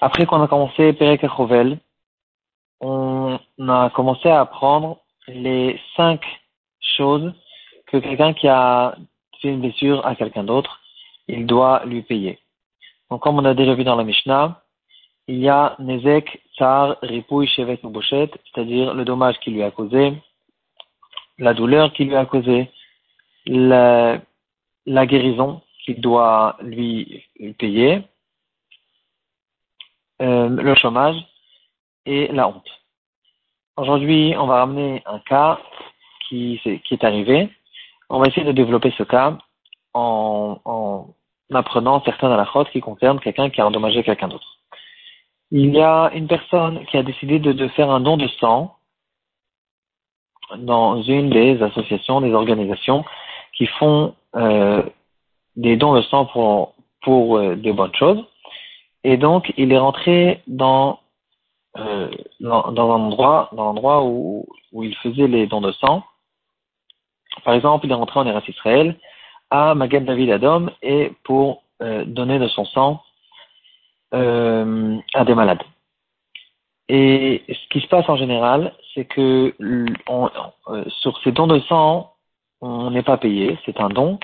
Après qu'on a commencé Perek on a commencé à apprendre les cinq choses que quelqu'un qui a fait une blessure à quelqu'un d'autre, il doit lui payer. Donc, comme on a déjà vu dans la Mishnah, il y a Nezek, Tsar, Ripouille, Shevet ou c'est-à-dire le dommage qu'il lui a causé, la douleur qu'il lui a causé, la, la guérison qu'il doit lui payer, euh, le chômage et la honte. Aujourd'hui, on va ramener un cas qui, qui est arrivé. On va essayer de développer ce cas en, en apprenant certains halachot qui concernent quelqu'un qui a endommagé quelqu'un d'autre. Il y a une personne qui a décidé de, de, faire un don de sang dans une des associations, des organisations qui font euh, des dons de sang pour, pour euh, des bonnes choses. Et donc, il est rentré dans, euh, dans, dans, un endroit, dans l'endroit où, où il faisait les dons de sang. Par exemple, il est rentré en Eretz Israël à Magen David Adom et pour euh, donner de son sang à des malades. Et ce qui se passe en général, c'est que sur ces dons de sang, on n'est pas payé, c'est un don,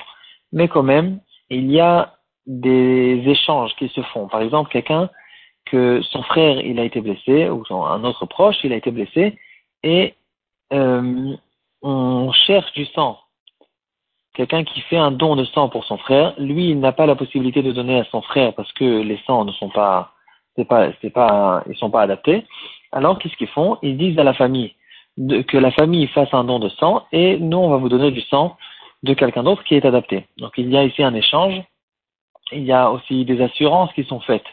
mais quand même, il y a des échanges qui se font. Par exemple, quelqu'un que son frère il a été blessé ou un autre proche il a été blessé et euh, on cherche du sang quelqu'un qui fait un don de sang pour son frère, lui, il n'a pas la possibilité de donner à son frère parce que les sangs ne sont pas, c'est pas, c'est pas, ils sont pas adaptés. Alors, qu'est-ce qu'ils font? Ils disent à la famille que la famille fasse un don de sang et nous, on va vous donner du sang de quelqu'un d'autre qui est adapté. Donc, il y a ici un échange. Il y a aussi des assurances qui sont faites.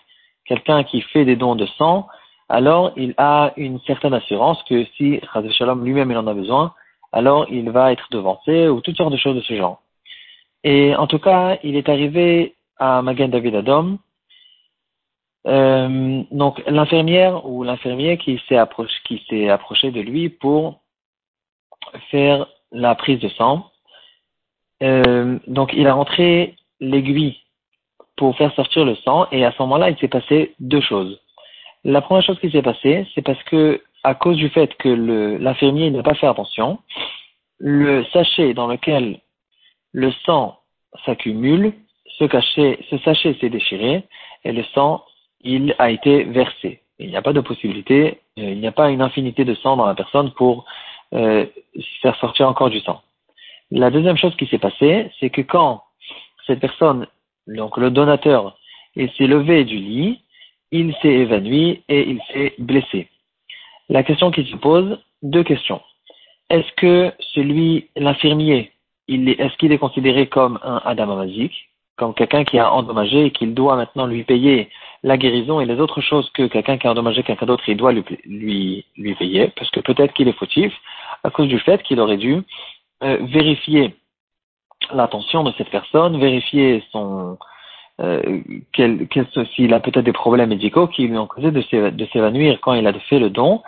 Quelqu'un qui fait des dons de sang, alors il a une certaine assurance que si Shalom lui-même il en a besoin, alors il va être devancé ou toutes sortes de choses de ce genre. Et en tout cas, il est arrivé à Magan David Adom. Euh, donc l'infirmière ou l'infirmier qui s'est approché, qui s'est approché de lui pour faire la prise de sang. Euh, donc il a rentré l'aiguille pour faire sortir le sang et à ce moment-là il s'est passé deux choses. La première chose qui s'est passée, c'est parce que à cause du fait que l'infirmier n'a pas fait attention, le sachet dans lequel le sang s'accumule, ce, ce sachet s'est déchiré et le sang, il a été versé. Il n'y a pas de possibilité, euh, il n'y a pas une infinité de sang dans la personne pour euh, faire sortir encore du sang. La deuxième chose qui s'est passée, c'est que quand cette personne, donc le donateur, il s'est levé du lit, il s'est évanoui et il s'est blessé. La question qui se pose, deux questions. Est-ce que celui, l'infirmier, est-ce qu'il est considéré comme un Adam Amazik, comme quelqu'un qui a endommagé et qu'il doit maintenant lui payer la guérison et les autres choses que quelqu'un qui a endommagé quelqu'un d'autre, il doit lui, lui, lui payer, parce que peut-être qu'il est fautif à cause du fait qu'il aurait dû euh, vérifier l'attention de cette personne, vérifier son, euh, s'il a peut-être des problèmes médicaux qui lui ont causé de s'évanouir quand il a fait le don.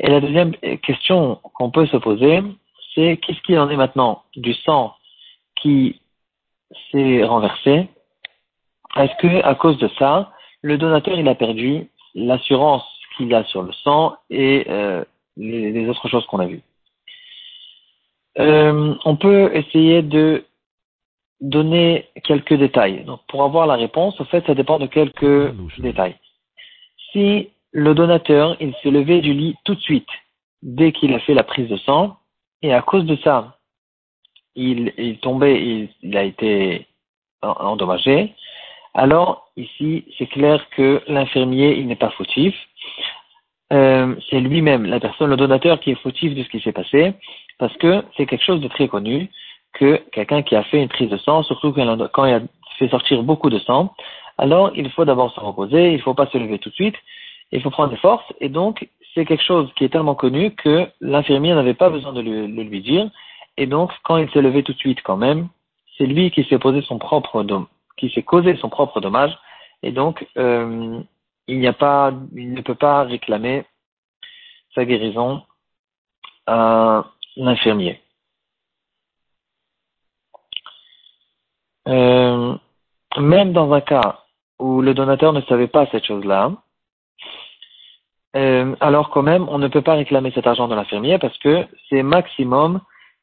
Et la deuxième question qu'on peut se poser, c'est qu'est-ce qu'il en est maintenant du sang qui s'est renversé? Est-ce que à cause de ça, le donateur il a perdu l'assurance qu'il a sur le sang et euh, les, autres choses qu'on a vues? Euh, On peut essayer de donner quelques détails. Donc, pour avoir la réponse, en fait, ça dépend de quelques détails. Si le donateur, il s'est levé du lit tout de suite, dès qu'il a fait la prise de sang, et à cause de ça, il, il tombait, il, a été endommagé, alors ici, c'est clair que l'infirmier, il n'est pas fautif. Euh, c'est lui-même, la personne, le donateur, qui est fautif de ce qui s'est passé, parce que c'est quelque chose de très connu que quelqu'un qui a fait une prise de sang, surtout quand il a fait sortir beaucoup de sang, alors il faut d'abord se reposer, il ne faut pas se lever tout de suite, il faut prendre des forces, et donc c'est quelque chose qui est tellement connu que l'infirmier n'avait pas besoin de lui, de lui, dire, et donc quand il s'est levé tout de suite quand même, c'est lui qui s'est posé son propre qui s'est causé son propre dommage, et donc euh, il n'y a pas, il ne peut pas réclamer sa guérison l'infirmier. Euh, même dans un cas où le donateur ne savait pas cette chose-là, euh, alors quand même, on ne peut pas réclamer cet argent de l'infirmier parce que c'est maximum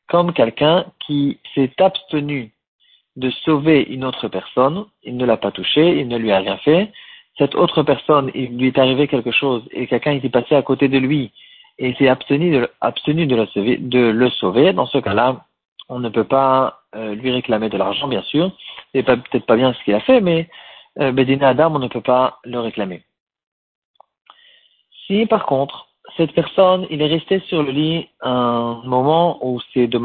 comme quelqu'un qui s'est abstenu de sauver une autre personne, il ne l'a pas touché, il ne lui a rien fait, cette autre personne, il lui est arrivé quelque chose et quelqu'un était passé à côté de lui et s'est abstenu de, le sauver, de le sauver, dans ce cas-là, on ne peut pas euh, lui réclamer de l'argent, bien sûr. C'est peut-être pas bien ce qu'il a fait, mais euh, Bedina Adam, on ne peut pas le réclamer. Si par contre, cette personne, il est resté sur le lit un moment où c'est de,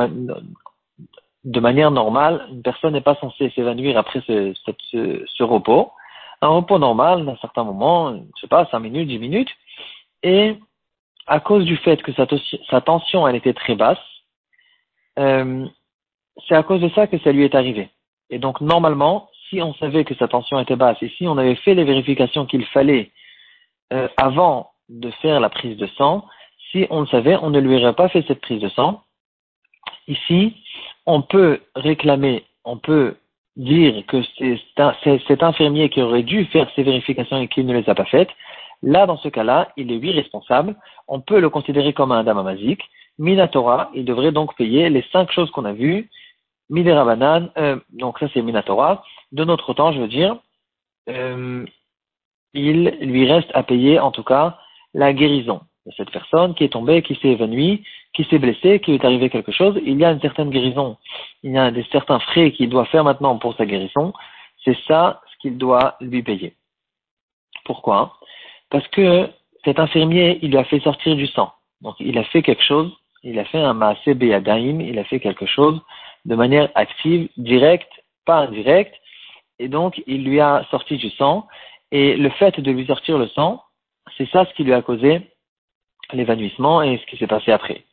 de, manière normale, une personne n'est pas censée s'évanouir après ce, ce, ce, repos, un repos normal d'un certain moment, je sais pas, 5 minutes, 10 minutes, et à cause du fait que sa, tension elle était très basse, euh, c'est à cause de ça que ça lui est arrivé. Et donc normalement, si on savait que sa tension était basse et si on avait fait les vérifications qu'il fallait euh, avant de faire la prise de sang, si on le savait, on ne lui aurait pas fait cette prise de sang. Ici, on peut réclamer, on peut dire que c'est cet infirmier qui aurait dû faire ces vérifications et qui ne les a pas faites. Là, dans ce cas-là, il est lui responsable. On peut le considérer comme un damamazik. Minatora, il devrait donc payer les cinq choses qu'on a vues. Midera banane, euh, donc ça c'est Minatora. De notre temps, je veux dire, euh, il lui reste à payer en tout cas la guérison de cette personne qui est tombée, qui s'est évanouie, qui s'est blessée, qui lui est arrivé quelque chose. Il y a une certaine guérison, il y a des, certains frais qu'il doit faire maintenant pour sa guérison. C'est ça ce qu'il doit lui payer. Pourquoi? Parce que cet infirmier, il lui a fait sortir du sang. Donc il a fait quelque chose, il a fait un maasé beyadaim, il a fait quelque chose de manière active, directe, pas indirecte, et donc il lui a sorti du sang, et le fait de lui sortir le sang, c'est ça ce qui lui a causé l'évanouissement et ce qui s'est passé après.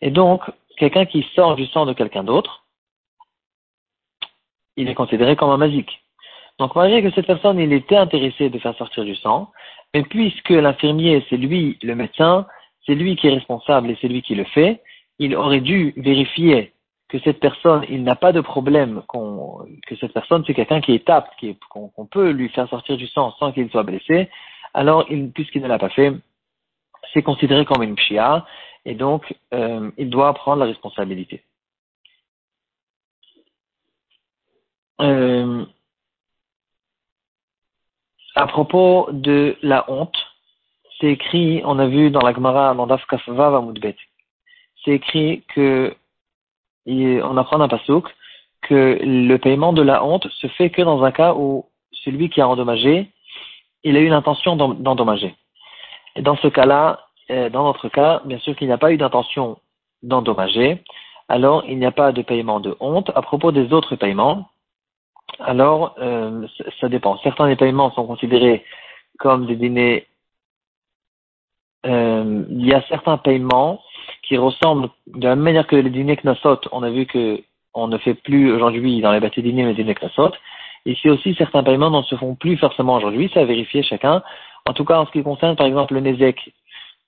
Et donc, quelqu'un qui sort du sang de quelqu'un d'autre, il est considéré comme un magique. Donc, malgré que cette personne, il était intéressé de faire sortir du sang, mais puisque l'infirmier, c'est lui le médecin, c'est lui qui est responsable et c'est lui qui le fait, il aurait dû vérifier que cette personne, il n'a pas de problème, que cette personne, c'est quelqu'un qui est apte, qu'on peut lui faire sortir du sang sans qu'il soit blessé, alors puisqu'il ne l'a pas fait, c'est considéré comme une pshia, et donc euh, il doit prendre la responsabilité. Euh, à propos de la honte, c'est écrit, on a vu dans la Gemara, dans Daf Moudbet, c'est écrit que, on apprend un pasouk, que le paiement de la honte se fait que dans un cas où celui qui a endommagé il a eu l'intention d'endommager. Et dans ce cas-là, euh, dans notre cas, bien sûr qu'il n'y a pas eu d'intention d'endommager, alors il n'y a pas de paiement de honte. À propos des autres paiements, alors euh, ça dépend. Certains des paiements sont considérés comme des dîners. Euh, il y a certains paiements qui ressemblent de la même manière que les dîners Knassot. On a vu que on ne fait plus aujourd'hui dans les bâtis dîners les dîners Knassot. Ici aussi, certains paiements ne se font plus forcément aujourd'hui, c'est à vérifier chacun. En tout cas, en ce qui concerne, par exemple, le Nezek,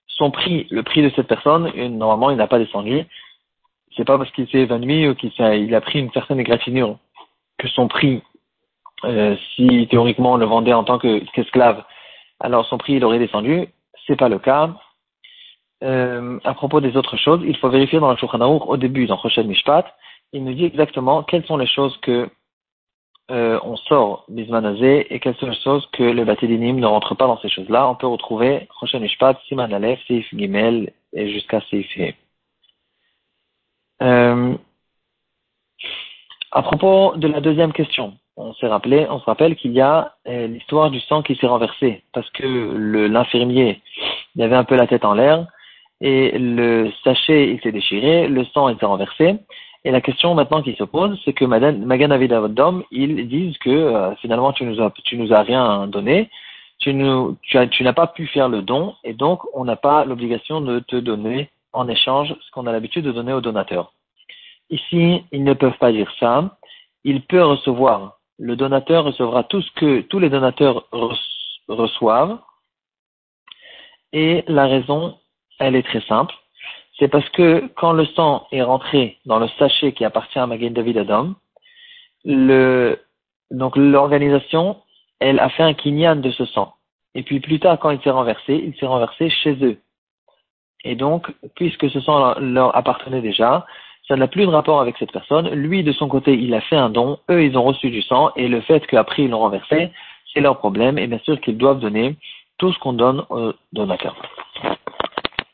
son prix, le prix de cette personne, normalement, il n'a pas descendu. C'est pas parce qu'il s'est évanoui ou qu'il a pris une certaine égratignure que son prix, euh, si théoriquement on le vendait en tant qu'esclave, alors son prix il aurait descendu. C'est pas le cas. Euh, à propos des autres choses, il faut vérifier dans le Shulchan au début, dans Rochel Mishpat, il nous dit exactement quelles sont les choses que euh, on sort Bismanazé et quelles sont les choses que le Batidinim ne rentre pas dans ces choses-là. On peut retrouver Rochen Ishpat, Siman Aleph, Seif Gimel et jusqu'à Seif euh, à propos de la deuxième question, on s'est rappelé, on se rappelle qu'il y a euh, l'histoire du sang qui s'est renversé parce que l'infirmier, il avait un peu la tête en l'air et le sachet il s'est déchiré, le sang il s'est renversé et la question maintenant qui se pose, c'est que Magan Avidavodom, ils disent que euh, finalement tu nous as nous as rien donné, tu n'as pas pu faire le don et donc on n'a pas l'obligation de te donner en échange ce qu'on a l'habitude de donner au donateur. Ici, ils ne peuvent pas dire ça. Il peut recevoir. Le donateur recevra tout ce que tous les donateurs reçoivent. Et la raison, elle est très simple c'est parce que quand le sang est rentré dans le sachet qui appartient à Magen David Adam, donc l'organisation, elle a fait un kinyan de ce sang. Et puis plus tard, quand il s'est renversé, il s'est renversé chez eux. Et donc, puisque ce sang leur appartenait déjà, ça n'a plus de rapport avec cette personne. Lui, de son côté, il a fait un don. Eux, ils ont reçu du sang. Et le fait qu'après, ils l'ont renversé, c'est leur problème. Et bien sûr qu'ils doivent donner tout ce qu'on donne aux donateurs.